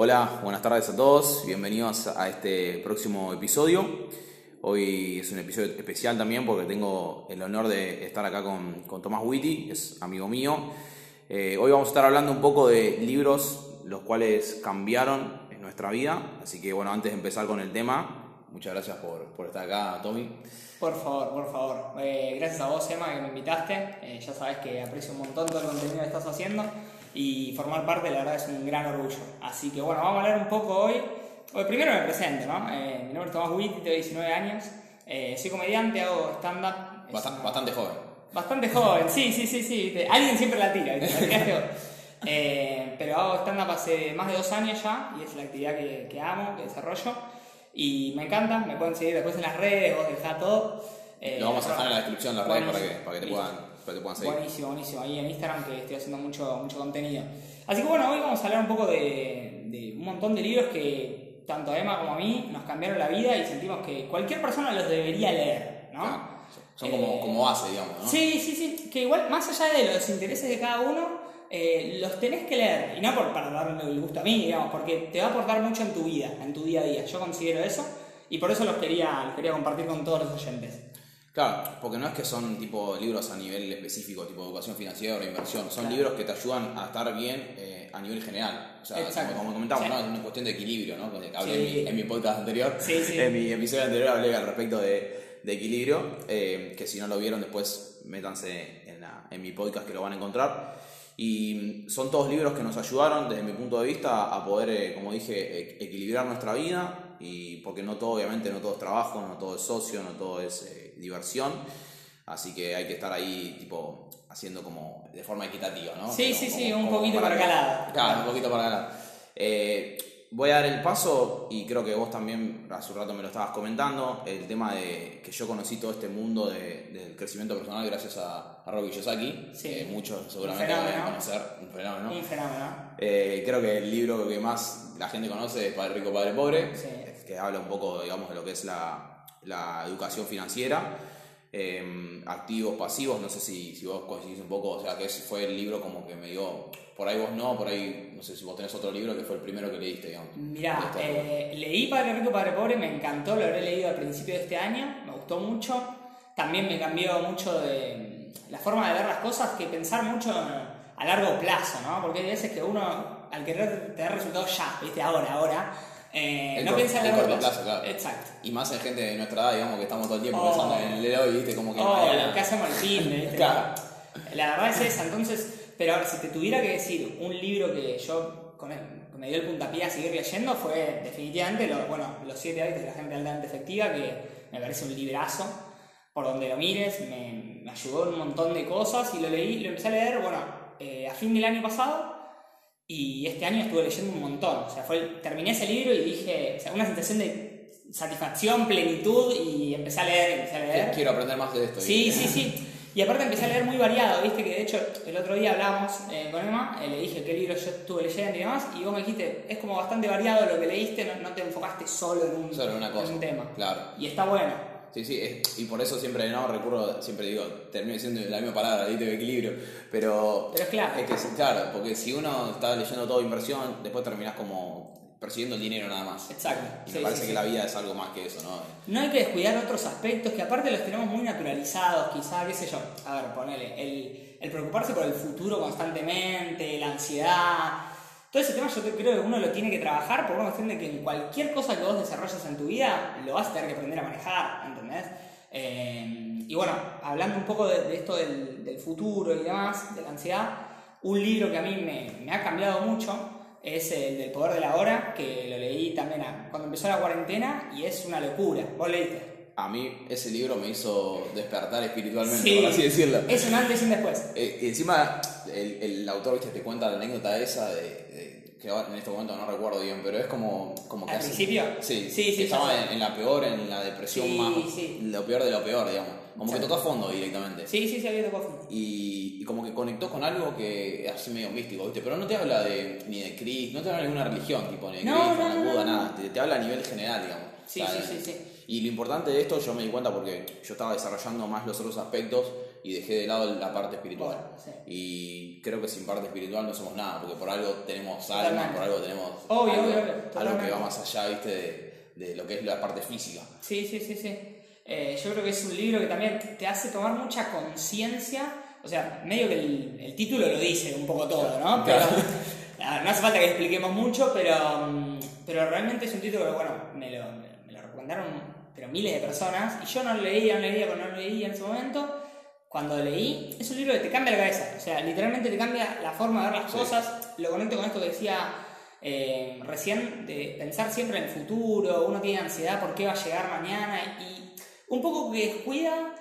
Hola, buenas tardes a todos, bienvenidos a este próximo episodio. Hoy es un episodio especial también porque tengo el honor de estar acá con, con Tomás Witty, es amigo mío. Eh, hoy vamos a estar hablando un poco de libros los cuales cambiaron en nuestra vida, así que bueno, antes de empezar con el tema, muchas gracias por, por estar acá, Tommy. Por favor, por favor. Eh, gracias a vos, Emma, que me invitaste. Eh, ya sabes que aprecio un montón todo el contenido que estás haciendo y formar parte, la verdad, es un gran orgullo. Así que bueno, vamos a hablar un poco hoy. hoy primero me presento, ¿no? Eh, mi nombre es Tomás Witt, tengo 19 años. soy comediante, hago stand-up. Bastante, bastante, joven. Bastante joven, sí, sí, sí, sí. Alguien siempre la tira, pero hago stand-up hace más de dos años ya y es la actividad que, que amo, que desarrollo. Y me encanta, me pueden seguir después en las redes, vos dejá todo. Lo vamos a dejar en la descripción las redes para que, para que te puedan, te puedan seguir. Buenísimo, buenísimo. Ahí en Instagram que estoy haciendo mucho, mucho contenido. Así que bueno, hoy vamos a hablar un poco de, de un montón de libros que tanto a Emma como a mí nos cambiaron la vida y sentimos que cualquier persona los debería leer, ¿no? Son como, eh, como base, digamos, ¿no? Sí, sí, sí. Que igual, más allá de los intereses de cada uno, eh, los tenés que leer, y no por, para darle el gusto a mí, digamos, porque te va a aportar mucho en tu vida, en tu día a día. Yo considero eso, y por eso los quería, los quería compartir con todos los oyentes. Claro, porque no es que son tipo libros a nivel específico, tipo educación financiera o inversión, son libros que te ayudan a estar bien eh, a nivel general. O sea, como, comentamos, ¿no? es una cuestión de equilibrio, ¿no? Hablé en, mi, podcast anterior, en mi episodio anterior hablé al respecto de, de equilibrio, eh, que si no lo vieron después métanse en, en mi podcast que lo van a encontrar. Y son todos libros que nos ayudaron, desde mi punto de vista, a poder, eh, como dije, e-, equilibrar nuestra vida, y porque no todo, obviamente, no todo es trabajo, no todo es socio, no todo es diversión, así que hay que estar ahí, tipo, haciendo como de forma equitativa, ¿no? Sí, sí, sí, un poquito para, cada lado. Claro, un poquito para cada lado. Eh, voy a dar el paso y creo que vos también hace un rato me lo estabas comentando, el tema de que yo conocí todo este mundo de, del crecimiento personal gracias a, a Robbie Kiyosaki, sí. muchos seguramente lo deben conocer, un fenómeno. Un fenómeno. Eh, creo que el libro que más la gente conoce es Padre Rico, Padre Pobre, que habla un poco, digamos, de lo que es la, la educación financiera. Eh, activos, pasivos, no sé si, si vos coincidís un poco, o sea, que ese fue el libro como que me dio por ahí vos no, por ahí no sé si vos tenés otro libro que fue el primero que leíste, digamos. Mirá, eh, leí Padre Rico, Padre Pobre, me encantó, lo habré leído al principio de este año, me gustó mucho. También me cambió mucho de la forma de ver las cosas, que pensar mucho a largo plazo, ¿no? Porque hay veces que uno, al querer tener resultados ya, ¿viste? Ahora, ahora, eh, no piensa en largo plazo. claro. Exacto. Y más en gente de nuestra edad, digamos, que estamos todo el tiempo pensando en el hoy, ¿viste? Como que. Oh, ¿qué hacemos el fin? ¿viste? claro. La verdad es esa, entonces pero a ver, si te tuviera que decir un libro que yo con me dio el puntapié a seguir leyendo fue definitivamente bueno, Los siete hábitos de la gente altamente efectiva, que me parece un librazo. Por donde lo mires, me, ayudó en un montón de cosas y lo leí, lo empecé a leer, bueno, eh, a fin del año pasado y este año estuve leyendo un montón. O sea, fue, terminé ese libro y dije, o sea, una sensación de satisfacción, plenitud y empecé a leer, empecé a leer. Quiero aprender más de esto. Sí, sí, sí. Y aparte empecé a leer muy variado, viste que de hecho el otro día hablamos eh, con Emma, eh, le dije qué libro yo estuve leyendo y demás, y vos me dijiste, es como bastante variado lo que leíste, no, te enfocaste solo en un, solo una cosa. En un tema. Claro. Y está bueno. Sí, sí, y por eso siempre no recurro, siempre digo, termino diciendo la misma palabra, de equilibrio, pero... Pero es claro. Es que, claro, porque si uno está leyendo todo inversión, después terminás como persiguiendo el dinero nada más. Exacto. Y me parece que la vida es algo más que eso, ¿no? No hay que descuidar otros aspectos que aparte los tenemos muy naturalizados, quizá, qué sé yo. A ver, ponele, el, el preocuparse por el futuro constantemente, la ansiedad. Todo ese tema yo creo que uno lo tiene que trabajar por una cuestión de que en cualquier cosa que vos desarrolles en tu vida lo vas a tener que aprender a manejar, ¿entendés? Eh, y bueno, hablando un poco de, esto del, del, futuro y demás, de la ansiedad, un libro que a mí me, me ha cambiado mucho es el del poder de la hora, que lo leí también cuando empezó la cuarentena y es una locura. ¿Vos leíste? A mí ese libro me hizo despertar espiritualmente, por así decirlo. Es un antes y un después. Eh, y encima el, el, autor ¿viste? te cuenta la anécdota esa de, que en este momento no recuerdo bien, pero es como, como que... ¿Al principio? Sí, sí, sí. estaba en, la peor, en la depresión más... Lo peor de lo peor, digamos. Como que tocó a fondo directamente. Sí, sí, sí, había tocado a fondo. Y, y, como que conectó con algo que es así medio místico, ¿viste? Pero no te habla de, ni de Cristo, no te habla de ninguna religión, tipo, ni de no, Cristo, no, Buda, nada. Te, te, habla a nivel general, digamos. Sí, sí, sí, sí. Y lo importante de esto, yo me di cuenta porque yo estaba desarrollando más los otros aspectos y dejé de lado la parte espiritual. Y creo que sin parte espiritual no somos nada, porque por algo tenemos alma, por algo tenemos algo, que va más allá, ¿viste? De, lo que es la parte física. Sí, sí, sí, sí. Eh, yo creo que es un libro que también te hace tomar mucha conciencia, o sea, medio que el, título lo dice un poco todo, ¿no? Pero no hace falta que expliquemos mucho, pero, mm, pero realmente es un título que, bueno, me lo, me lo recomendaron pero miles de personas, y yo no lo leía, no lo leía, pero no lo leía en ese momento. Cuando leí, es un libro que te cambia la cabeza, o sea, literalmente te cambia la forma de ver las cosas. Lo conecto con esto que decía eh, recién, de pensar siempre en el futuro, uno tiene ansiedad por qué va a llegar mañana, y un poco que descuida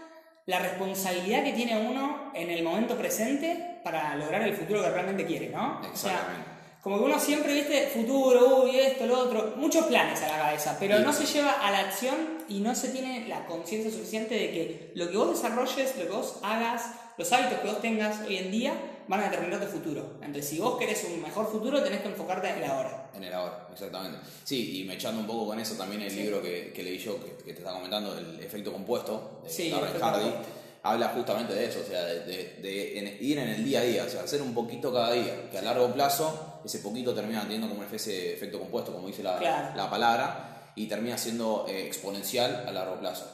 la responsabilidad que tiene uno en el momento presente para lograr el futuro que realmente quiere, ¿no? Exactamente. Como que uno siempre, viste, futuro, uy, esto, lo otro, muchos planes a la cabeza, pero no se lleva a la acción y no se tiene la conciencia suficiente de que lo que vos desarrolles, lo que vos hagas, los hábitos que vos tengas hoy en día van a determinar tu futuro. Entonces, si vos querés un mejor futuro, tenés que enfocarte en el ahora. En el ahora, exactamente. Sí, y me echando un poco con eso también el libro que, leí yo, que, te estaba comentando, el efecto compuesto, de sí, Hardy habla justamente de eso, o sea, de, ir en el día a día, o sea, hacer un poquito cada día, que a largo plazo ese poquito termina teniendo como ese efecto compuesto, como dice la, la palabra, y termina siendo eh, exponencial a largo plazo.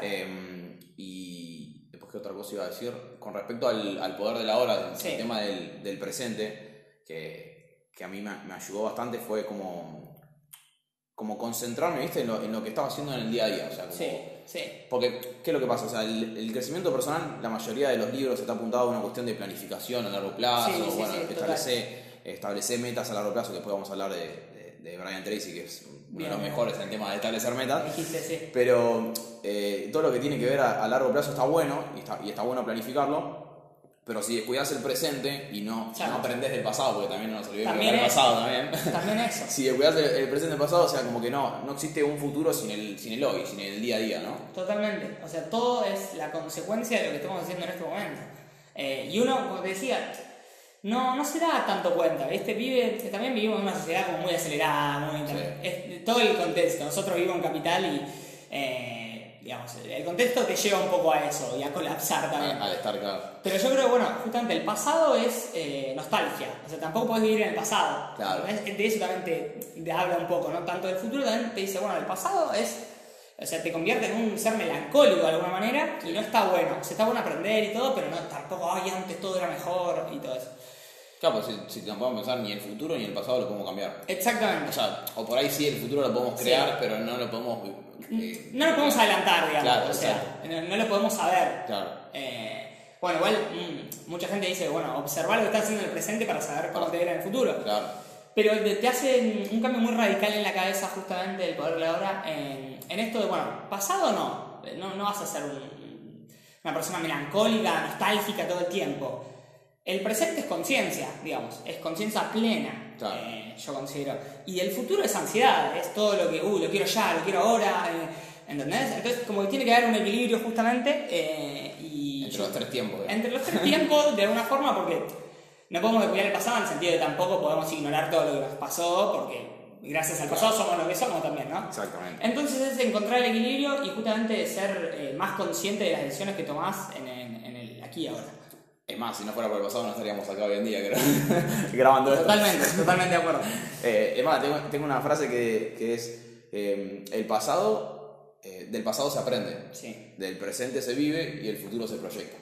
Em, y después, ¿qué otra cosa iba a decir? Con respecto al, poder de la hora, el tema del, presente, que, que, a mí me, me ayudó bastante, fue como como concentrarme, ¿viste? En lo, en lo, que estaba haciendo en el día a día. O sea, sí, sí. Porque, ¿qué es lo que pasa? O sea, el, crecimiento personal, la mayoría de los libros está apuntado a una cuestión de planificación a largo plazo, bueno, establecer, metas a largo plazo, después vamos a hablar de, de, Brian Tracy, que es uno de los mejores en el tema de establecer metas. Pero eh, todo lo que tiene que ver a, largo plazo está bueno, y está, y está bueno planificarlo, pero si descuidas el presente y no, no aprendes del pasado, porque también no nos olvidemos del pasado también. También eso. si descuidas el, el presente del pasado, o sea, como que no, no existe un futuro sin el, sin el hoy, sin el día a día, ¿no? Totalmente. O sea, todo es la consecuencia de lo que estamos haciendo en este momento. Eh, y uno, como te decía, no, no se da tanto cuenta, ¿viste? Vive, también vivimos en una sociedad como muy acelerada, muy... Es, todo el contexto. Nosotros vivimos en capital y... Eh, digamos, el contexto te lleva un poco a eso y a colapsar también. Al estar claro. Pero yo creo que, bueno, justamente el pasado es eh, nostalgia, o sea, tampoco puedes vivir en el pasado. Claro. De eso también te, habla un poco, ¿no? Tanto del futuro también te dice, bueno, el pasado es, o sea, te convierte en un ser melancólico de alguna manera y no está bueno. O sea, está bueno aprender y todo, pero no, tampoco, ay, antes todo era mejor y todo eso. Claro, pues si, si podemos pensar, ni el futuro ni el pasado lo podemos cambiar. Exactamente. O sea, o por ahí sí el futuro lo podemos crear, pero no lo podemos no lo podemos adelantar, digamos. o sea, no, lo podemos saber. Claro. Eh, bueno, igual mm, mucha gente dice, bueno, observar lo que estás haciendo en el presente para saber cómo te verá en el futuro. Claro. Pero te hace un cambio muy radical en la cabeza justamente del poder de la hora en, en esto de, bueno, pasado no, no, no vas a ser una persona melancólica, nostálgica todo el tiempo. El presente es conciencia, digamos, es conciencia plena, eh, yo considero. Y el futuro es ansiedad, es todo lo que, uy, lo quiero ya, lo quiero ahora, eh, ¿entendés? Entonces, como que tiene que haber un equilibrio justamente. Eh, y entre los tres tiempos. Entre los tres tiempos, de alguna forma, porque no podemos descuidar el pasado en el sentido de tampoco podemos ignorar todo lo que nos pasó, porque gracias al pasado somos lo que somos también, ¿no? Exactamente. Entonces es encontrar el equilibrio y justamente ser más consciente de las decisiones que tomás en, en el aquí y ahora. Es más, si no fuera por el pasado no estaríamos acá hoy en día grabando esto. Totalmente, totalmente de acuerdo. Eh, es más, tengo, una frase que, es, eh, el pasado, eh, del pasado se aprende, sí. del presente se vive y el futuro se proyecta.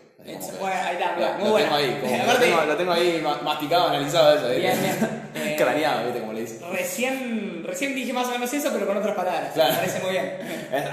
bueno, ahí está, muy lo, tengo ahí, lo, tengo, ahí masticado, analizado eso. Bien, bien. Craneado, ¿viste cómo le? Recién, recién dije más o menos eso, pero con otras palabras. Me parece muy bien.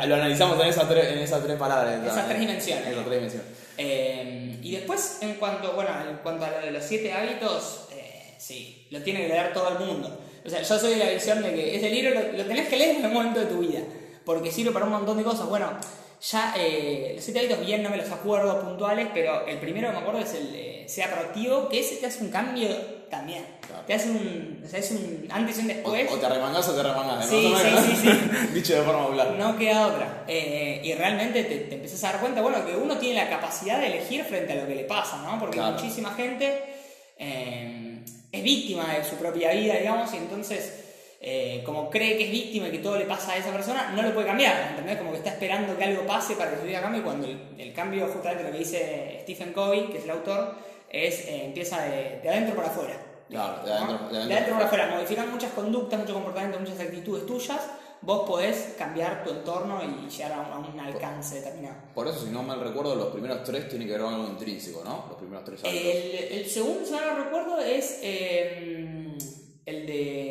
lo analizamos en esas tres, en esas tres palabras. Esas tres dimensiones. Esas tres dimensiones. Eh, y después, en cuanto, bueno, en cuanto a los siete hábitos, eh, sí, lo tiene que leer todo el mundo. O sea, yo soy de la visión de que ese libro lo, tenés que leer en algún momento de tu vida, porque sirve para un montón de cosas. Bueno, ya eh, los siete hábitos bien no me los acuerdo puntuales, pero el primero que me acuerdo es el de sea proactivo, que ese te hace un cambio también. Te hace un, o sea, es un antes y un después. O, te arremangas o te arremangas. Sí, sí, sí, sí. Dicho de forma popular. No queda otra. Eh, y realmente te, te empezás a dar cuenta, bueno, que uno tiene la capacidad de elegir frente a lo que le pasa, ¿no? Porque muchísima gente eh, es víctima de su propia vida, digamos, y entonces eh, como cree que es víctima y que todo le pasa a esa persona, no lo puede cambiar, ¿entendés? Como que está esperando que algo pase para que su vida cambie, cuando el, cambio, justamente lo que dice Stephen Covey, que es el autor, es eh, empieza de, adentro para afuera. Claro, de adentro, de adentro, para afuera. Modifican muchas conductas, muchos comportamientos, muchas actitudes tuyas vos podés cambiar tu entorno y llegar a un, alcance determinado. Por eso, si no mal recuerdo, los primeros tres tienen que ver con algo intrínseco, ¿no? Los primeros tres El, el segundo, si no recuerdo, es eh, el de.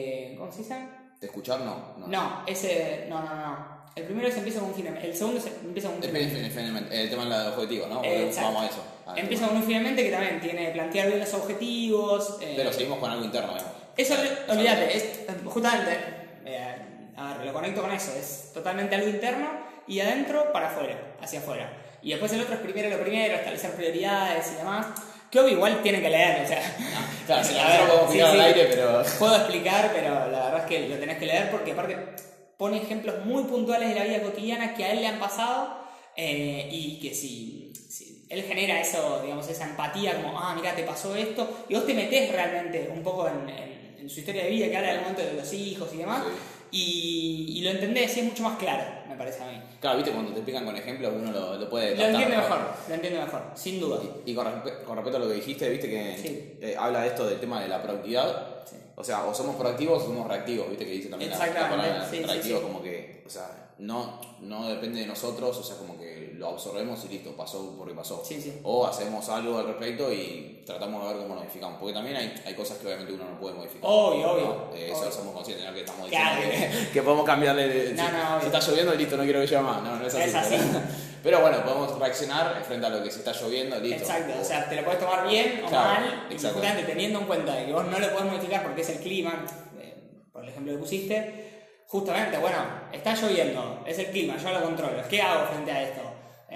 ¿Cómo se dice? ¿De escuchar? No. No, ese. No, no, no. El primero se empieza con un finalmente. El segundo se empieza con un finalmente. El tema del objetivo, ¿no? Vamos a eso. empieza con un finalmente que también tiene plantear bien los objetivos. Eh, Pero seguimos con algo interno, Eso, olvídate, es, justamente. Eh, a ver, lo conecto con eso. Es totalmente algo interno y adentro para afuera, hacia afuera. Y después el otro es primero lo primero, establecer prioridades y demás. Que obvio, igual tiene que leer, o sea. claro, si la al aire, pero. Puedo explicar, pero la verdad es que lo tenés que leer porque, aparte, pone ejemplos muy puntuales de la vida cotidiana que a él le han pasado eh, y que si, él genera eso, digamos, esa empatía, como, ah, mira, te pasó esto, y vos te metés realmente un poco en, su historia de vida, que habla del momento de los hijos y demás. Y, lo entendés y es mucho más claro, me parece a mí. Claro, viste, cuando te explican con ejemplos uno lo, lo puede Lo entiende mejor, lo entiende mejor, sin duda. Y, con, respecto a lo que dijiste, viste que eh, habla de esto del tema de la proactividad. O sea, o somos proactivos o somos reactivos, viste que dice también la, la palabra reactivo, como que, o sea, no, no depende de nosotros, o sea, como que lo absorbemos y listo, pasó porque pasó. O hacemos algo al respecto y tratamos de ver cómo modificamos. Porque también hay, hay cosas que obviamente uno no puede modificar. Obvio, obvio. Eh, eso somos conscientes, ¿no? Que estamos diciendo que, podemos cambiarle. no, no, si, está lloviendo, listo, no quiero que llueva más. No, no es así. Pero, bueno, podemos reaccionar frente a lo que se está lloviendo, listo. Exacto, o, sea, te lo puedes tomar bien o mal, justamente teniendo en cuenta que vos no lo podés modificar porque es el clima, eh, por el ejemplo que pusiste justamente, bueno, está lloviendo, es el clima, yo lo controlo. ¿Qué hago frente a esto?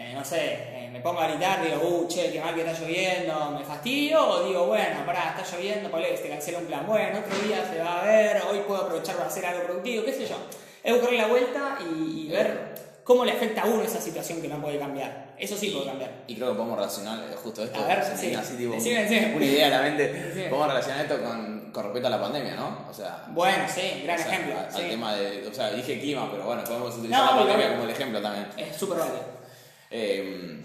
Eh, no sé, eh, me pongo a gritar, digo, uh, che, qué mal que está lloviendo, me fastidio, o digo, bueno, pará, está lloviendo, ponle, te cancela un plan, bueno, otro día se va a ver, hoy puedo aprovechar para hacer algo productivo, qué sé yo. Es buscarle la vuelta y, ver cómo le afecta a uno esa situación que no puede cambiar. Eso sí puede cambiar. Y creo que podemos relacionar eh, justo esto. A ver, sí. así, tipo, una idea en la mente. Podemos relacionar esto con, con, respecto a la pandemia, ¿no? O sea, bueno, sí, gran ejemplo. Al tema de, o sea, dije clima, pero bueno, podemos utilizar la pandemia como el ejemplo también. Es súper válido. Eh,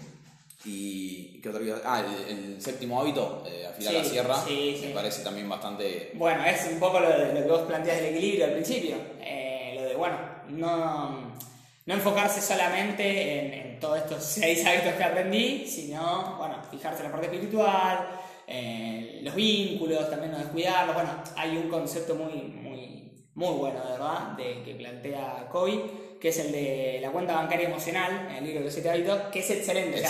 y qué otra cosa? Ah, el, séptimo hábito, eh, afilar la sierra, me parece también bastante... Bueno, es un poco lo, de, lo que vos planteas del equilibrio al principio. Eh, lo de, bueno, no no enfocarse solamente en, todos estos seis hábitos que aprendí, sino, bueno, fijarse en la parte espiritual, los vínculos, también no descuidarlos. Bueno, hay un concepto muy, muy, muy bueno, de verdad, de, que plantea Kobe, que es el de la cuenta bancaria emocional, el libro de los siete hábitos, que es excelente.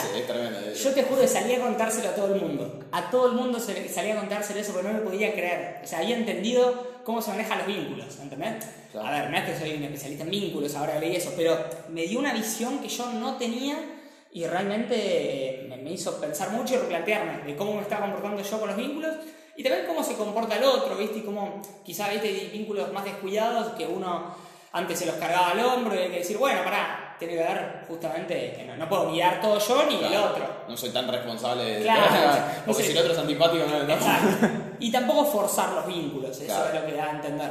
yo te juro que salía a contárselo a todo el mundo. A todo el mundo salía a contárselo eso, pero no lo podía creer. O sea, había entendido cómo se manejan los vínculos, ¿entendés? A ver, no es que soy un especialista en vínculos, ahora leí eso, pero me dio una visión que yo no tenía y realmente eh, me hizo pensar mucho y replantearme de cómo me estaba comportando yo con los vínculos y también cómo se comporta el otro, ¿viste? Y cómo quizá, ¿viste? Hay vínculos más descuidados que uno antes se los cargaba al hombro y hay que decir, bueno, pará, tiene que ver justamente, no, puedo guiar todo yo ni el otro. No soy tan responsable de claro, porque si el otro es antipático no, Exacto. Y tampoco forzar los vínculos, eso es lo que da a entender.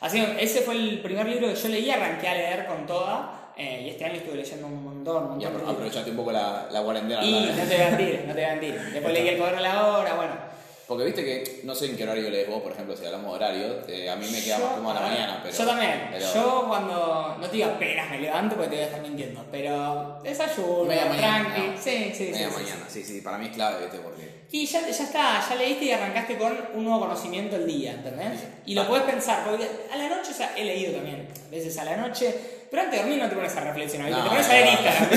Así ese fue el primer libro que yo leí, arranqué a leer con toda. Eh, y este año estuve leyendo un montón, un montón. Y aprovechaste un poco la, la cuarentena. Y no te voy a mentir, no te voy a mentir. Después leí el cuaderno de la hora, bueno porque viste que, no sé en qué horario lees vos, por ejemplo, si hablamos de horario, eh, a mí me queda más como a la mañana. Pero, yo también. Yo cuando, no te digo apenas me levanto porque te voy a estar mintiendo, pero desayuno, media mañana, tranqui. Sí, sí, media mañana, sí, sí, para mí es clave, viste, porque... Y ya, ya está, ya leíste y arrancaste con un nuevo conocimiento el día, ¿entendés? Y lo puedes pensar, porque a la noche, o sea, he leído también, a veces a la noche, pero antes de dormir no te pones a reflexionar, te pones a ver Instagram.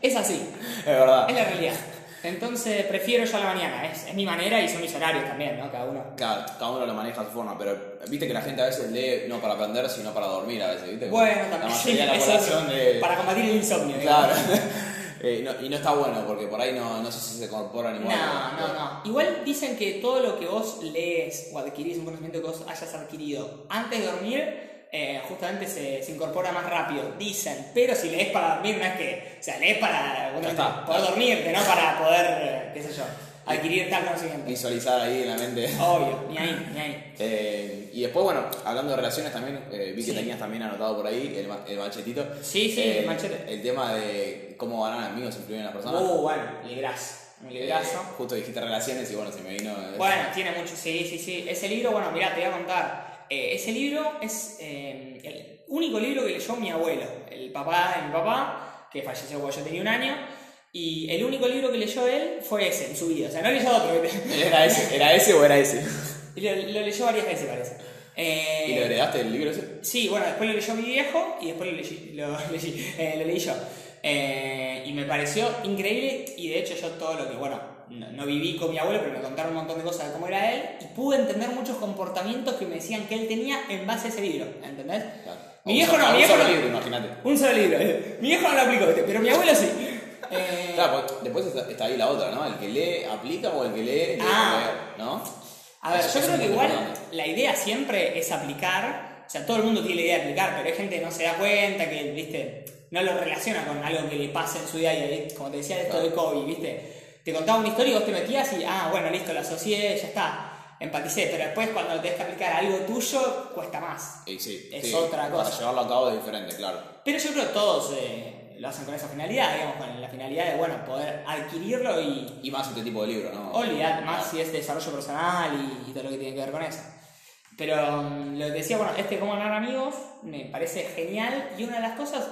es así. Es verdad. Es la realidad. Entonces prefiero yo a la mañana, es, es, mi manera y son mis horarios también, ¿no? Cada uno. Claro, cada uno lo maneja a su forma, pero viste que la gente a veces lee no para aprender, sino para dormir a veces, ¿viste? Bueno, también. Sí, la de... Para combatir el insomnio. Claro. eh, y no está bueno, porque por ahí no, no sé si se incorpora igual. No, no, no. Igual dicen que todo lo que vos lees o adquirís, un conocimiento que vos hayas adquirido antes de dormir eh, justamente se, se, incorpora más rápido, dicen. Pero si lees para dormir, no es que. O sea, lees para poder dormirte, no para poder, eh, qué sé yo, adquirir tal conocimiento. Visualizar ahí en la mente. Obvio, ni ahí, ni ahí. Eh, y después, bueno, hablando de relaciones también, eh, vi que tenías también anotado por ahí el, el machetito. Sí, sí, el machete. El tema de cómo ganar amigos influyen en las personas. Uh, bueno, librazo. Un librazo. justo dijiste relaciones y bueno, se me vino. Bueno, tiene mucho, sí, sí, sí. Ese libro, bueno, mira, te voy a contar. Ese libro es el único libro que leyó mi abuelo, el papá de mi papá, que falleció cuando yo tenía un año. Y el único libro que leyó él fue ese en su vida. O sea, no leyó otro. ¿Era ese, ¿Era ese o era ese? lo, leyó varias veces, parece. Eh, ¿Y lo heredaste el libro ese? Sí, bueno, después lo leyó mi viejo y después lo, lo, eh, lo leí yo. Eh, y me pareció increíble y de hecho yo todo lo que, bueno, no, viví con mi abuelo, pero me contaron un montón de cosas de cómo era él y pude entender muchos comportamientos que me decían que él tenía en base a ese libro, ¿entendés? Mi viejo no, mi viejo solo libro, imagínate. Un solo libro. Mi viejo no lo aplicó, pero mi abuelo sí. Eh... Claro, pues, después está, ahí la otra, ¿no? El que lee aplica o el que lee ah. ¿no? A ver, yo creo que igual la idea siempre es aplicar. O sea, todo el mundo tiene la idea de aplicar, pero hay gente que no se da cuenta, que, viste, no lo relaciona con algo que le pase en su día y como te decía, esto de COVID, viste. Te contaba una historia y vos te metías y, ah, bueno, listo, la asocié, ya está empaticé, pero después cuando tenés que aplicar algo tuyo, cuesta más. Y sí, es otra cosa. Para llevarlo a cabo es diferente, claro. Pero yo creo que todos eh, lo hacen con esa finalidad, digamos, con la finalidad de, bueno, poder adquirirlo y... Y más este tipo de libro, ¿no? Olvidar, más si es desarrollo personal y, todo lo que tiene que ver con eso. Pero mm, lo que decía, bueno, este cómo ganar amigos me parece genial y una de las cosas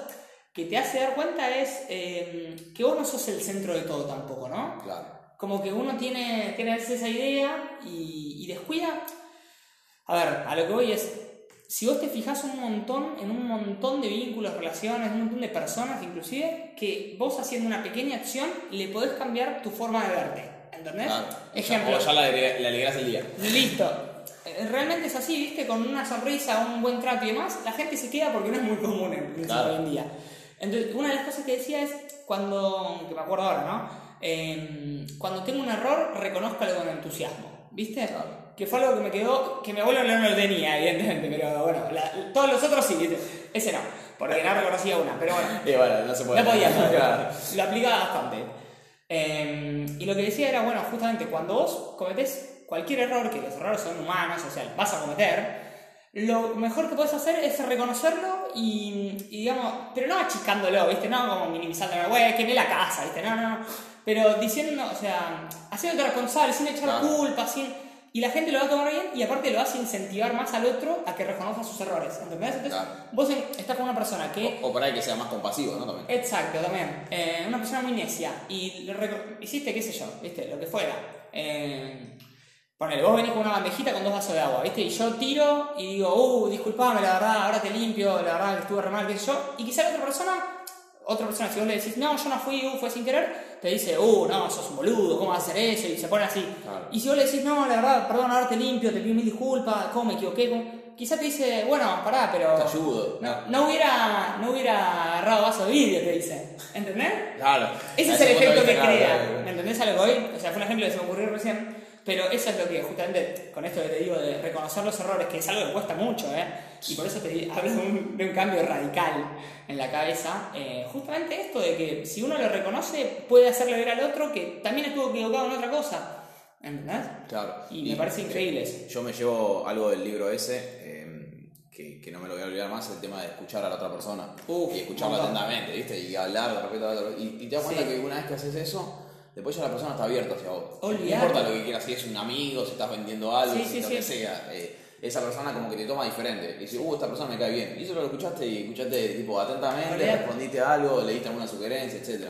que te hace dar cuenta es eh, que vos no sos el centro de todo tampoco, ¿no? Claro como que uno tiene, tiene esa idea y, descuida. A ver, a lo que voy es, si vos te fijas un montón, en un montón de vínculos, relaciones, un montón de personas inclusive, que vos haciendo una pequeña acción le podés cambiar tu forma de verte. ¿Entendés? Ejemplo. O ya la, alegras el día. Listo. Eh, realmente es así, ¿viste? Con una sonrisa, un buen trato y demás, la gente se queda porque no es muy común en, hoy en día. Entonces, una de las cosas que decía es cuando, que me acuerdo ahora, ¿no? Em, cuando tengo un error, reconozcalo con entusiasmo. ¿Viste? Que fue algo que me quedó, que mi abuelo no lo tenía, evidentemente, pero bueno, todos los otros sí, ¿viste? Ese no, porque no reconocía una, pero bueno. Y bueno, no se puede. No podía, lo aplicaba bastante. Em, y lo que decía era, bueno, justamente cuando vos cometés cualquier error, que los errores son humanos, o sea, vas a cometer, lo mejor que puedes hacer es reconocerlo y, digamos, pero no achicándolo, ¿viste? No como minimizándolo, güey, quemé la casa, ¿viste? No, no, no pero diciendo, o sea, haciéndote responsable, sin echar culpa, sin... Y la gente lo va a tomar bien y aparte lo hace incentivar más al otro a que reconozca sus errores. ¿Entendés? Entonces, vos estás con una persona que. O, por ahí que sea más compasivo, ¿no? También. Exacto, también. Eh, una persona muy necia y hiciste, qué sé yo, ¿viste? Lo que fuera. Eh, ponele, vos venís con una bandejita con dos vasos de agua, ¿viste? Y yo tiro y digo, uh, disculpame, la verdad, ahora te limpio, la verdad que estuve re mal, qué sé yo. Y quizá la otra persona, otra persona, si vos le decís, no, yo no fui, uh, fue sin querer te dice, uh, no, sos un boludo, ¿cómo vas a hacer eso? Y se pone así. Y si vos le decís, no, la verdad, perdón, ahora te limpio, te pido mil disculpas, ¿cómo me equivoqué? Quizá te dice, bueno, pará, pero. Te ayudo. No, no hubiera, no hubiera agarrado vaso de vidrio, te dice. ¿Entendés? Claro. Ese es el efecto que crea. ¿Me entendés a lo que voy? O sea, fue un ejemplo que se me ocurrió recién. Pero eso es lo que, justamente, con esto que te digo de reconocer los errores, que es algo que cuesta mucho, ¿eh? Y por eso te hablo de un, de un cambio radical en la cabeza. Eh, justamente esto de que si uno lo reconoce, puede hacerle ver al otro que también estuvo equivocado en otra cosa. ¿Entendés? Claro. Y, me parece increíble eso. Yo me llevo algo del libro ese. Eh, que, que, no me lo voy a olvidar más, el tema de escuchar a la otra persona. y escucharla atentamente, ¿viste? Y hablar de repente a y, y, te das cuenta que una vez que haces eso, después ya la persona está abierta hacia vos. No importa lo que quieras, si es un amigo, si estás vendiendo algo, si lo que sea. Eh, esa persona como que te toma diferente. Y dice, uh, esta persona me cae bien. Y eso lo escuchaste y escuchaste tipo atentamente, respondiste algo, leíste alguna sugerencia, etc.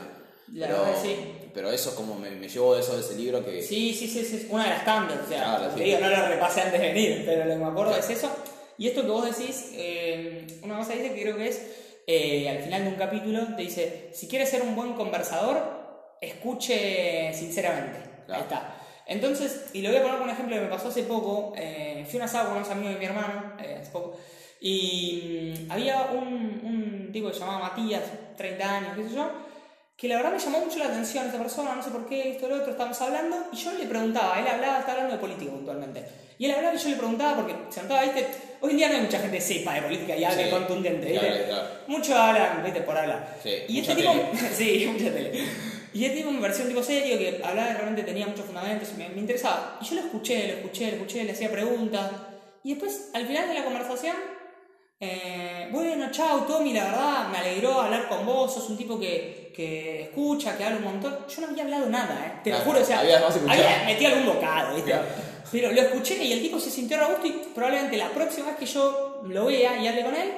pero, sí. pero eso como me, me llevo de eso de ese libro que... Sí, sí, sí, es una de las tantas. O sea, digo, no lo repasé antes de venir, pero lo que me acuerdo es eso. Y esto que vos decís, eh, una cosa dice que creo que es, eh, al final de un capítulo, te dice, si quieres ser un buen conversador, escuche sinceramente. Ahí está. Entonces, y lo voy a poner con un ejemplo que me pasó hace poco. Eh, fui a una asado con unos amigos de mi hermano, eh, hace poco, y mm, había un, un, tipo que se llamaba Matías, 30 años, qué sé yo, que la verdad me llamó mucho la atención esa persona, no sé por qué, esto, lo otro, estábamos hablando, y yo le preguntaba, él hablaba, estaba hablando de política puntualmente. Y él hablaba y yo le preguntaba, porque se notaba, viste, hoy en día no hay mucha gente sepa de política y hable contundente, viste. Muchos hablan, viste, por hablar. y este tipo, sí, mucha tele. Y este tipo me pareció un tipo serio que hablaba realmente tenía muchos fundamentos y me, interesaba. Y yo lo escuché, lo escuché, lo escuché, le hacía preguntas. Y después, al final de la conversación, eh, bueno, chao Tommy, la verdad me alegró hablar con vos, sos un tipo que, que escucha, que habla un montón. Yo no había hablado nada, ¿eh? te lo juro, o sea, había, metido algún bocado, ¿viste? Pero lo escuché y el tipo se sintió a gusto y probablemente la próxima vez que yo lo vea y hable con él,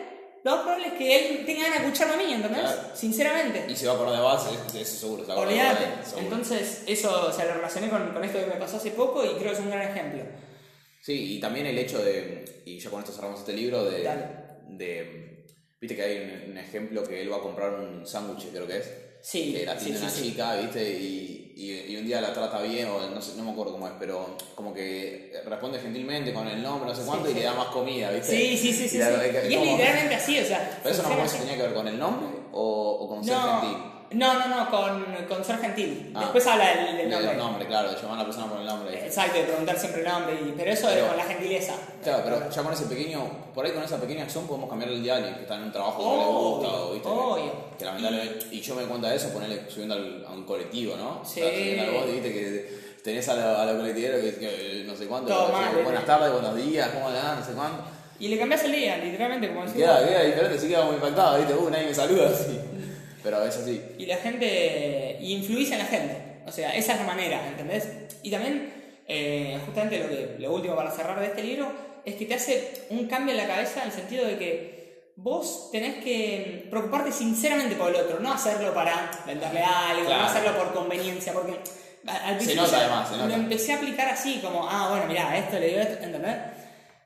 lo más probable es que él tenga ganas de escucharme a mí, ¿entendés? Sinceramente. Y se va a acordar de base, eso seguro. Se Olvídate. Entonces, eso, o sea, lo relacioné con, con esto que me pasó hace poco y creo que es un gran ejemplo. Sí, y también el hecho de, y ya con esto cerramos este libro, de, de viste que hay un, ejemplo que él va a comprar un sándwich, creo que es. Sí. Que la tiene una chica, viste, y, y, un día la trata bien, o no, sé, no me acuerdo cómo es, pero como que responde gentilmente con el nombre, no sé cuánto, y le da más comida, viste. Sí, sí, sí. sí, y, es literalmente así, o sea. Pero eso no me tenía que ver con el nombre o, o con ser gentil. No, no, no, con, con ser gentil. Ah. Después habla del, del nombre. Del nombre, claro, de llamar a la persona por el nombre. Exacto, de preguntar siempre el nombre, y, pero eso es con la gentileza. Claro, pero ya con ese pequeño, por ahí con esa pequeña acción podemos cambiar el día que está en un trabajo que le gusta, o, ¿viste? Obvio. Que, lamentablemente, y, yo me doy cuenta de eso, ponerle subiendo al, a un colectivo, ¿no? Sí. O sea, subiendo al viste que tenés a los a colectiveros que, que, no sé cuánto, Todo mal, buenas tardes, buenos días, ¿cómo dan? No sé cuánto. Y le cambias el día, literalmente, como decía. Queda, queda diferente, sí queda muy impactado, ¿viste? Uh, nadie me saluda así. Pero es así. Y la gente. Y influís en la gente. O sea, esa es la manera, ¿entendés? Y también, eh, justamente lo, que, lo último para cerrar de este libro, es que te hace un cambio en la cabeza en el sentido de que vos tenés que preocuparte sinceramente por el otro, no hacerlo para venderle algo, no hacerlo por conveniencia, porque al principio se nota además, se nota. lo empecé a aplicar así, como, ah, bueno, mira, esto le digo esto, ¿entendés?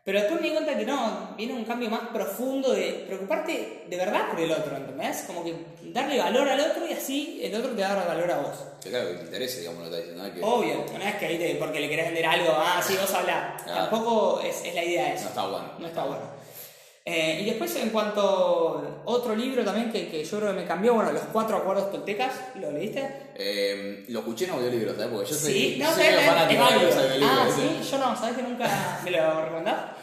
Pero después me di cuenta que no, viene un cambio más profundo de preocuparte de verdad por el otro, ¿entendés? Como que darle valor al otro y así el otro te da valor a vos. Que claro, que te interese, digamos, lo que estás diciendo. Obvio, no es que ahí te, porque le querés vender algo, ah, sí, vos habla. Tampoco es, es, la idea eso. No está bueno. No está bueno. Eh, y después, en cuanto otro libro también que, que, yo creo que me cambió, bueno, Los Cuatro Acuerdos Toltecas, ¿lo leíste? Eh, lo escuché en audiolibro, ¿sabes? Porque yo soy, sí, no, soy fanático de los audiolibros. Ah, sí, yo no, ¿sabes que nunca me lo recomendás?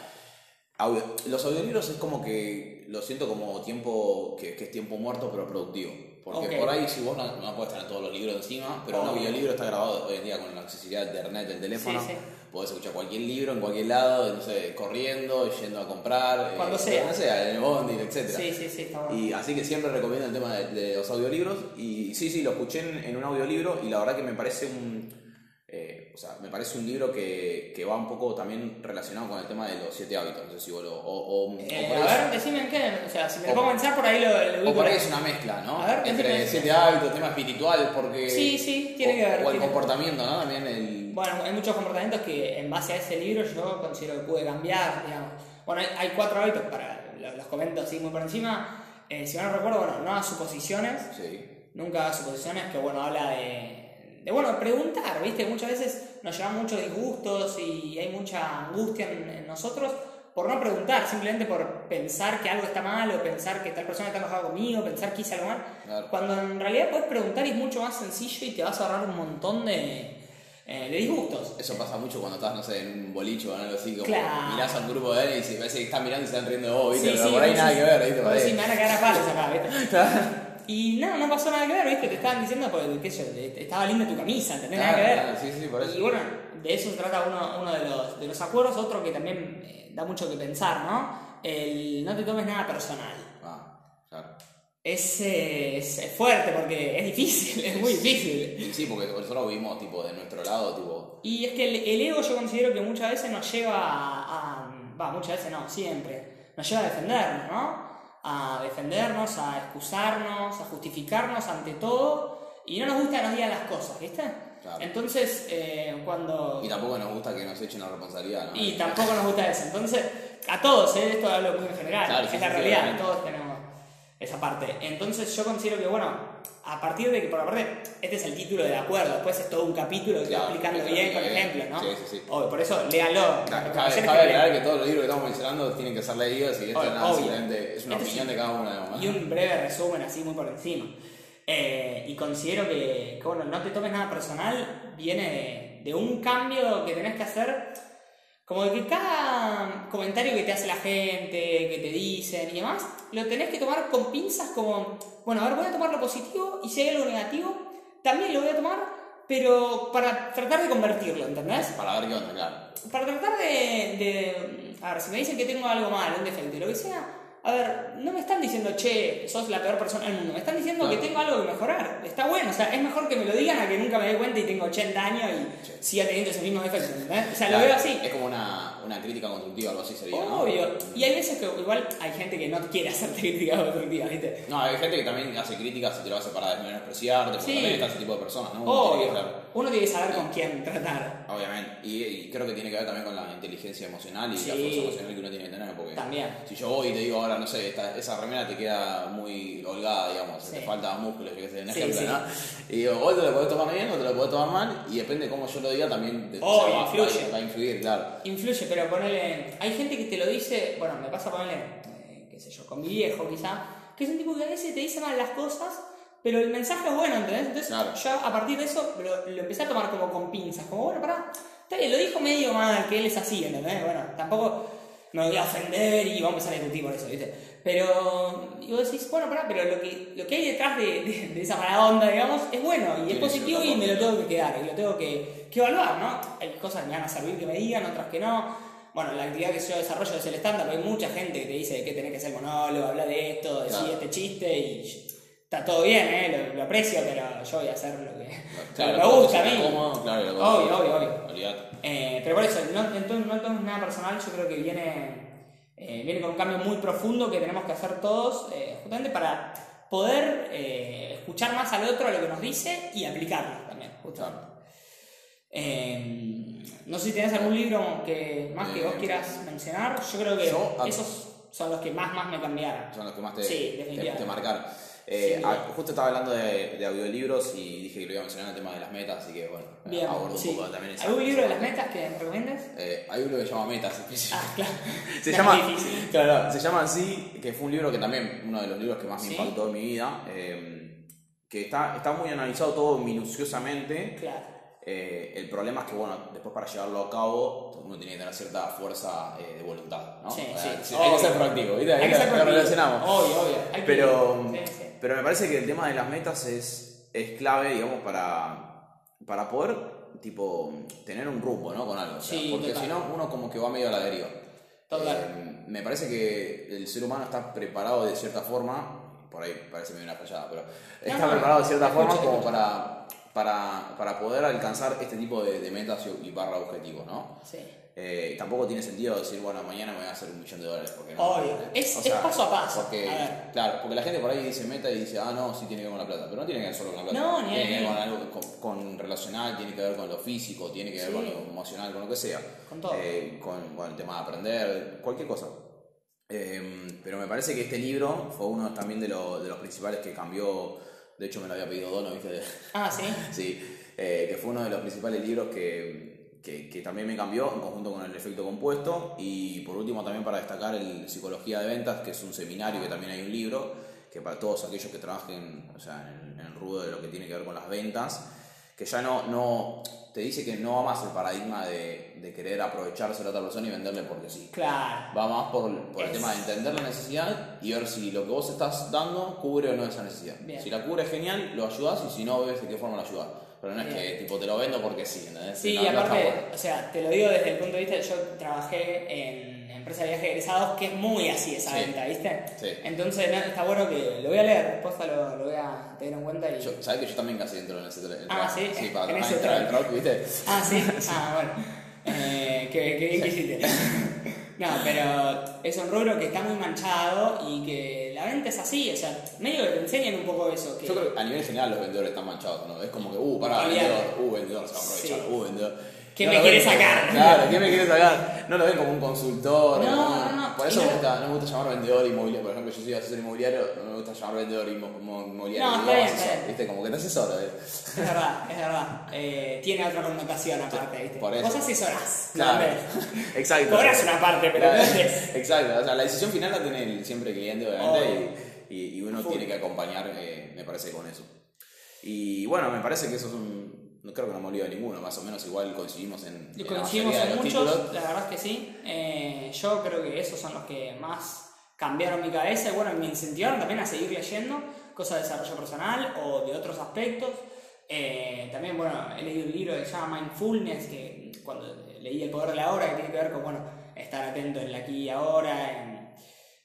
Los audiolibros es como que lo siento como tiempo que, que es tiempo muerto pero productivo. Porque por ahí, si vos no, puedes tener todos los libros encima, pero un audiolibro está grabado hoy en día con la accesibilidad de internet, del teléfono. Sí, Podés escuchar cualquier libro en cualquier lado, no sé, corriendo, yendo a comprar. Cuando eh, sea. No sea, en el bondi, etc. Sí, sí, sí, está bueno. Y así que siempre recomiendo el tema de, los audiolibros. Y sí, sí, lo escuché en, un audiolibro y la verdad que me parece un. O sea, me parece un libro que, que, va un poco también relacionado con el tema de los siete hábitos. No sé si vos lo. O, o, eh, a ver, decime en qué. O sea, si me lo pongo a pensar por ahí lo, lo O por ahí es una mezcla, ¿no? A ver, Entre siete hábitos, tema espiritual, porque. Sí, sí, tiene que ver. O el comportamiento, ¿no? También el. Bueno, hay muchos comportamientos que en base a ese libro yo considero que pude cambiar, digamos. Bueno, hay, cuatro hábitos, para los, comento así muy por encima. Eh, si no recuerdo, bueno, no a suposiciones. Sí. Nunca a suposiciones, que bueno, habla de de bueno, preguntar, ¿viste? Muchas veces nos llevan muchos disgustos y hay mucha angustia en, nosotros por no preguntar, simplemente por pensar que algo está mal o pensar que tal persona está enojada conmigo, pensar que hice algo mal. Cuando en realidad puedes preguntar y es mucho más sencillo y te vas a ahorrar un montón de, eh, de disgustos. Eso pasa mucho cuando estás, no sé, en un bolicho o algo así, como claro. mirás a un grupo de él y parece que están mirando y se están riendo de vos, ¿viste? Pero por ahí nada que ver, ¿viste? Sí, me van a quedar a palos acá, ¿viste? Y no, no pasó nada que ver, ¿viste? Te estaban diciendo, pues, qué sé, estaba linda tu camisa, ¿entendés? nada que ver. sí, sí, por eso. Y bueno, de eso se trata uno, uno de, los, de los acuerdos, otro que también eh, da mucho que pensar, ¿no? El no te tomes nada personal. Ah, claro. Es, es, fuerte porque es difícil, es muy difícil. Sí, porque nosotros vivimos tipo de nuestro lado, tipo. Y es que el, el ego yo considero que muchas veces nos lleva a. Va, muchas veces no, siempre. Nos lleva a defendernos, ¿no? A defendernos, a excusarnos, a justificarnos ante todo y no nos gusta que nos digan las cosas, ¿viste? Entonces, eh, cuando... Y tampoco nos gusta que nos echen la responsabilidad, ¿no? Y tampoco nos gusta eso. Entonces, a todos, ¿eh? Esto hablo muy en general, es la realidad, todos tenemos esa parte. Entonces yo considero que, bueno, a partir de que, por aparte, este es el título del acuerdo, después es todo un capítulo que va explicando bien con ejemplos, ¿no? Sí, sí, sí. por eso, léanlo. Cabe, aclarar que todos los libros que estamos mencionando tienen que ser leídos y esto es, una este opinión de cada uno. Y un breve resumen así muy por encima. Eh, y considero que, bueno, no te tomes nada personal, viene de un cambio que tenés que hacer como que cada comentario que te hace la gente, que te dicen y demás, lo tenés que tomar con pinzas como, bueno, a ver, voy a tomar lo positivo y si hay algo negativo, también lo voy a tomar, pero para tratar de convertirlo, ¿entendés? Para ver qué onda, claro. para tratar de, de. A ver, si me dicen que tengo algo mal, un defecto, lo que sea a ver, no me están diciendo, che, sos la peor persona del mundo. Me están diciendo que tengo algo que mejorar. Está bueno, o sea, es mejor que me lo digan a que nunca me dé cuenta y tengo 80 años y siga teniendo ese mismo defecto. O sea, lo veo así. Es como una, una crítica constructiva, algo así sería. Obvio. Y hay veces que igual hay gente que no quiere hacerte críticas constructivas, ¿viste? No, hay gente que también hace críticas y te lo hace para menospreciarte, porque también está ese tipo de personas, ¿no? Obvio. Uno tiene que saber con quién tratar. Obviamente. Y, creo que tiene que ver también con la inteligencia emocional y la fuerza emocional que uno tiene que tener. Porque también. Si yo voy y te digo ahora, no sé, esa remera te queda muy holgada, digamos, te falta músculos, yo qué sé, ejemplo, ¿no? Y digo, o te lo podés tomar bien o te lo podés tomar mal, y depende de cómo yo lo diga también te, va, influye. Va, a influir, claro. Influye, pero ponele. Hay gente que te lo dice, bueno, me pasa ponerle, eh, qué sé yo, con mi viejo quizá, que es un tipo que a veces te dice mal las cosas pero el mensaje es bueno, ¿entendés? Entonces yo a partir de eso lo, lo, empecé a tomar como con pinzas, como bueno, pará, lo dijo medio mal, que él es así, ¿entendés? Bueno, tampoco me voy a ofender y vamos a empezar a discutir por eso, ¿viste? Pero, y vos decís, bueno, pará, pero lo que, lo que hay detrás de, de, esa mala onda, digamos, es bueno y es positivo y me lo tengo que quedar y lo tengo que, que evaluar, ¿no? Hay cosas que me van a servir que me digan, otras que no. Bueno, la actividad que yo desarrollo es el estándar, hay mucha gente que te dice que tenés que ser monólogo, hablar de esto, decir este chiste y está todo bien, ¿eh? lo, aprecio, pero yo voy a hacer lo que, me gusta a mí. claro, obvio, obvio, obvio. Eh, pero por eso, no, entonces, no entonces nada personal, yo creo que viene, eh, viene con un cambio muy profundo que tenemos que hacer todos, eh, justamente para poder escuchar más al otro a lo que nos dice y aplicarlo también, justamente. no sé si tenés algún libro que más que vos quieras mencionar, yo creo que esos son los que más, más me cambiaron. Son los que más te, te marcaron. Eh, ah, justo estaba hablando de, audiolibros y dije que lo iba a mencionar el tema de las metas, así que bueno, Bien, abordo un poco también ¿Hay un libro de las metas que me recomiendas? Eh, hay un libro que se llama Metas, ah, claro. se, llama, claro, se llama así, que fue un libro que también, uno de los libros que más me impactó en mi vida, eh, que está, está muy analizado todo minuciosamente. Claro eh, el problema es que, bueno, después para llevarlo a cabo, uno tiene que tener cierta fuerza eh, de voluntad, ¿no? Sí, sí. Hay que ser proactivo, ¿viste? Hay que ser proactivo. relacionamos. Obvio, obvio. pero, pero me parece que el tema de las metas es, es clave, digamos, para, para poder, tipo, tener un rumbo, ¿no? Con algo. porque si no, uno como que va medio a la deriva. Eh, me parece que el ser humano está preparado de cierta forma, por ahí parece medio una fallada, pero está preparado de cierta forma como para para, para poder alcanzar este tipo de, de metas y, barra objetivos, ¿no? Sí. Eh, tampoco tiene sentido decir, bueno, mañana me voy a hacer un millón de dólares. Porque no, Obvio, es, es, paso a paso. Porque, claro, porque la gente por ahí dice meta y dice, ah, no, sí tiene que ver con la plata. Pero no tiene que ver solo con la plata. No, ni tiene que ver con algo con, relacional, tiene que ver con lo físico, tiene que ver con lo emocional, con lo que sea. Con todo. Eh, con, el tema de aprender, cualquier cosa. Eh, pero me parece que este libro fue uno también de, de los principales que cambió de hecho, me lo había pedido Dono, ¿viste? Ah, sí. sí, que fue uno de los principales libros que, que, que, también me cambió en conjunto con el efecto compuesto. Y por último, también para destacar el Psicología de Ventas, que es un seminario que también hay un libro, que para todos aquellos que trabajen o sea, en, en el rudo de lo que tiene que ver con las ventas, que ya no, no te dice que no va más el paradigma de, de, querer aprovecharse de la otra persona y venderle porque sí. Claro. Va más por, por el tema de entender la necesidad y ver si lo que vos estás dando cubre o no esa necesidad. Si la cubre, genial, lo ayudas y si no, ves de qué forma lo ayudas. Pero no es que tipo te lo vendo porque sí, ¿entendés? Sí, y aparte, o sea, te lo digo desde el punto de vista, yo trabajé en empresa de viajes egresados, que es muy así esa venta, ¿viste? Sí. Entonces está bueno que lo voy a leer, después lo, lo voy a tener en cuenta. Y... ¿Sabes que yo también casi entro en ese Ah, sí, sí para en ese entrar el rock, ¿viste? Ah, sí, ah, bueno. Eh, qué, qué bien que hiciste. No, pero es un rubro que está muy manchado y que la venta es así, o sea, medio que te enseñan un poco eso. Yo creo que a nivel general los vendedores están manchados, ¿no? Es como que, uh, para, vendedor, uh, vendedor, se va a aprovechar, uh, vendedor. ¿Qué me quiere sacar? Claro, ¿qué me quiere sacar? No lo ven como un consultor. No, no, no. Por eso me gusta, no me gusta llamar vendedor inmobiliario. Por ejemplo, yo soy asesor inmobiliario, no me gusta llamar vendedor inmobiliario. No, está bien, está ¿Viste? Como que te asesora. ¿eh? Es verdad, es verdad. Eh, tiene otra connotación aparte, ¿viste? Por eso. Vos asesorás. Claro. Exacto. Cobras una parte, pero claro. Exacto. O sea, la decisión final la tiene siempre el cliente, obviamente, y, y, uno tiene que acompañar, eh, me parece, con eso. Y bueno, me parece que eso es un no creo que no me olvido de ninguno, más o menos igual coincidimos en. coincidimos en, muchos, la verdad es que sí. Eh, yo creo que esos son los que más cambiaron mi cabeza y bueno, me incentivaron también a seguir leyendo cosas de desarrollo personal o de otros aspectos. Eh, también, bueno, he leído un libro que se llama Mindfulness, que cuando leí El Poder de la Hora, que tiene que ver con, bueno, estar atento en la aquí y ahora, en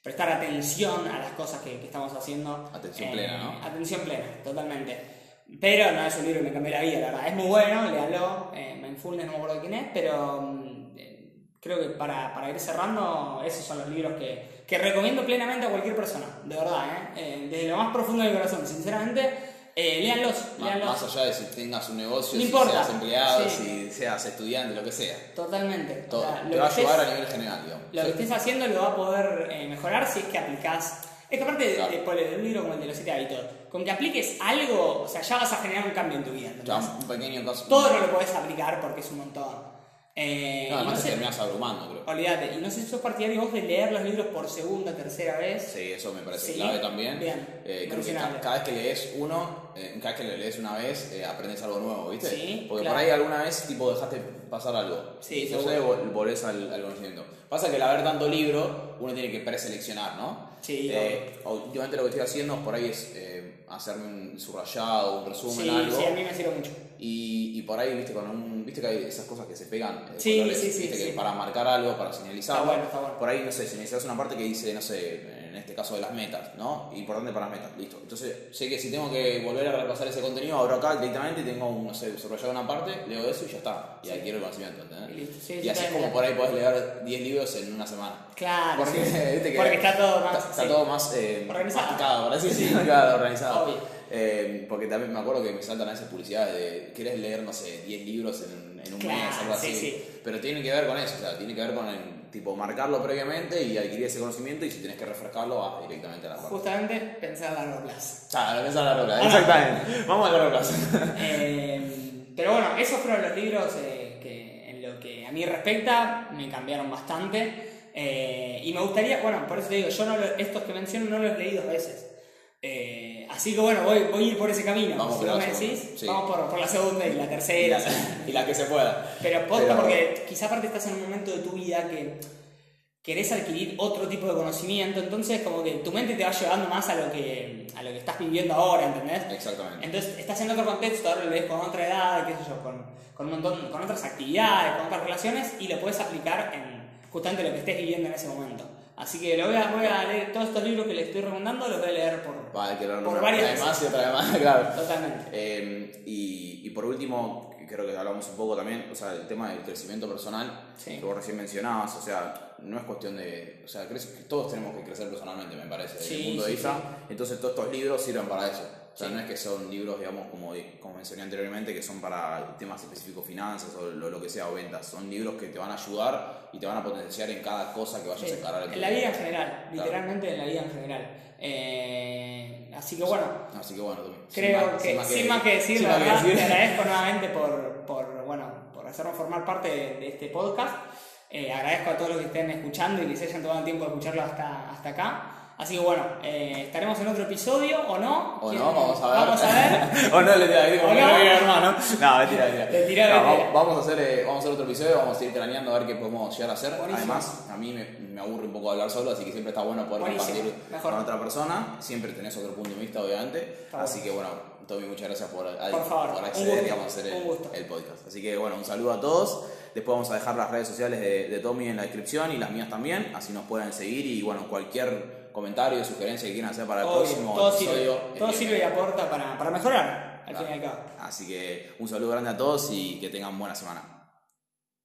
prestar atención a las cosas que, estamos haciendo. Atención plena, ¿no? Atención plena, totalmente. Pero no es un libro que me cambió la vida, la verdad. Es muy bueno, léalo. Eh, Mindfulness, no me acuerdo quién es, pero mm, eh, creo que para, para, ir cerrando, esos son los libros que, que recomiendo plenamente a cualquier persona, de verdad, ¿eh? eh desde lo más profundo del corazón, sinceramente. Eh, léanlos, Más allá de si tengas un negocio, si seas empleado, si seas estudiante, lo que sea. Totalmente. te va a ayudar a nivel general, digamos. Lo que estés haciendo lo va a poder mejorar si es que aplicás es que aparte de, un libro como el de los siete hábitos, con que apliques algo, o sea, ya vas a generar un cambio en tu vida. Ya, un pequeño caso. Todo no lo puedes aplicar porque es un montón. Eh, no, además te terminas abrumando, creo. Olvídate, y no sé si sos partidario vos de leer los libros por segunda, tercera vez. Sí, eso me parece clave también. Bien. Eh, creo que cada, vez que lees uno, eh, cada vez que lo lees una vez, eh, aprendes algo nuevo, ¿viste? Sí. Porque por ahí alguna vez, tipo, dejaste pasar algo. Sí, no sé, volvés al, al conocimiento. Pasa que al haber tanto libro, uno tiene que preseleccionar, ¿no? Sí. Eh, últimamente lo que estoy haciendo por ahí es eh, hacerme un subrayado, un resumen, algo. Sí, a mí me sirve mucho. Y, y, por ahí, viste, con un, viste que hay esas cosas que se pegan. Eh, sí, sí, sí, que Para marcar algo, para señalizar. Está bueno, está bueno. Por ahí, no sé, si necesitas una parte que dice, no sé, en este caso de las metas, ¿no? Importante para las metas, listo. Entonces, sé que si tengo que volver a repasar ese contenido, abro acá directamente y tengo, un, no sé, subrayado una parte, leo eso y ya está. Y adquiero el conocimiento, ¿entendés? Y, así es como por ahí podés leer 10 libros en una semana. Claro. Porque, está todo más, está, todo más eh, organizado. por así decirlo, organizado. Eh, porque también me acuerdo que me saltan a esas publicidades de quieres leer, no sé, 10 libros en, en un mes, algo así. Pero tiene que ver con eso, o sea, tiene que ver con el, tipo marcarlo previamente y adquirir ese conocimiento y si tienes que refrescarlo vas directamente a la parte. Justamente pensar a largo plazo. Claro, pensar a largo plazo, exactamente. Vamos a largo plazo. Eh, pero bueno, esos fueron los libros eh, que en lo que a mí respecta me cambiaron bastante. y me gustaría, bueno, por eso te digo, yo no estos que menciono no los leí dos veces. Así que bueno, voy, voy, a ir por ese camino. Vamos, si por, me decís, vamos por, por, la segunda y la tercera. Y la, que se pueda. Pero posta, porque quizá aparte estás en un momento de tu vida que querés adquirir otro tipo de conocimiento, entonces como que tu mente te va llevando más a lo que, a lo que estás viviendo ahora, ¿entendés? Exactamente. Entonces estás en otro contexto, ahora lo ves con otra edad, qué sé yo, con, con un montón, con otras actividades, con otras relaciones y lo puedes aplicar en justamente lo que estés viviendo en ese momento. Así que lo voy a, voy a leer todos estos libros que le estoy recomendando, los voy a leer por, vale, que por varias más y otra vez más, claro. Totalmente. Eh, y, y, por último, creo que hablamos un poco también, o sea, el tema del crecimiento personal, que vos recién mencionabas, o sea, no es cuestión de, o sea, todos tenemos que crecer personalmente, me parece, desde el punto de vista. Entonces todos estos libros sirven para eso. O sea, no es que son libros, digamos, como, como mencioné anteriormente, que son para temas específicos, finanzas o lo, que sea, o ventas. Son libros que te van a ayudar y te van a potenciar en cada cosa que vayas a encarar. En, en la vida en general, literalmente en la vida en general. Eh, así que bueno. Así que bueno, creo que, sin más que decir, la verdad, te agradezco nuevamente por, por, bueno, por hacernos formar parte de, este podcast. Eh, agradezco a todos los que estén escuchando y que se hayan tomado el tiempo de escucharlo hasta, hasta acá. Así que bueno, eh, estaremos en otro episodio o no. O no, vamos a ver. Vamos a ver. o no, le tira, como no? hermano. No, mentira, mentira. no, vamos, a hacer, eh, vamos a hacer otro episodio, vamos a ir craneando a ver qué podemos llegar a hacer. Además, a mí me, me, aburre un poco hablar solo, así que siempre está bueno poder compartir con otra persona. Siempre tenés otro punto de vista, obviamente. Así que bueno, Tommy, muchas gracias por, por, acceder y vamos a hacer el, el, podcast. Así que bueno, un saludo a todos. Después vamos a dejar las redes sociales de, de Tommy en la descripción y las mías también, así nos pueden seguir y bueno, cualquier comentario, sugerencia que quieran hacer para el próximo todo episodio. Sirve, todo sirve y aporta para, para mejorar, al fin y al cabo. Así que un saludo grande a todos y que tengan buena semana.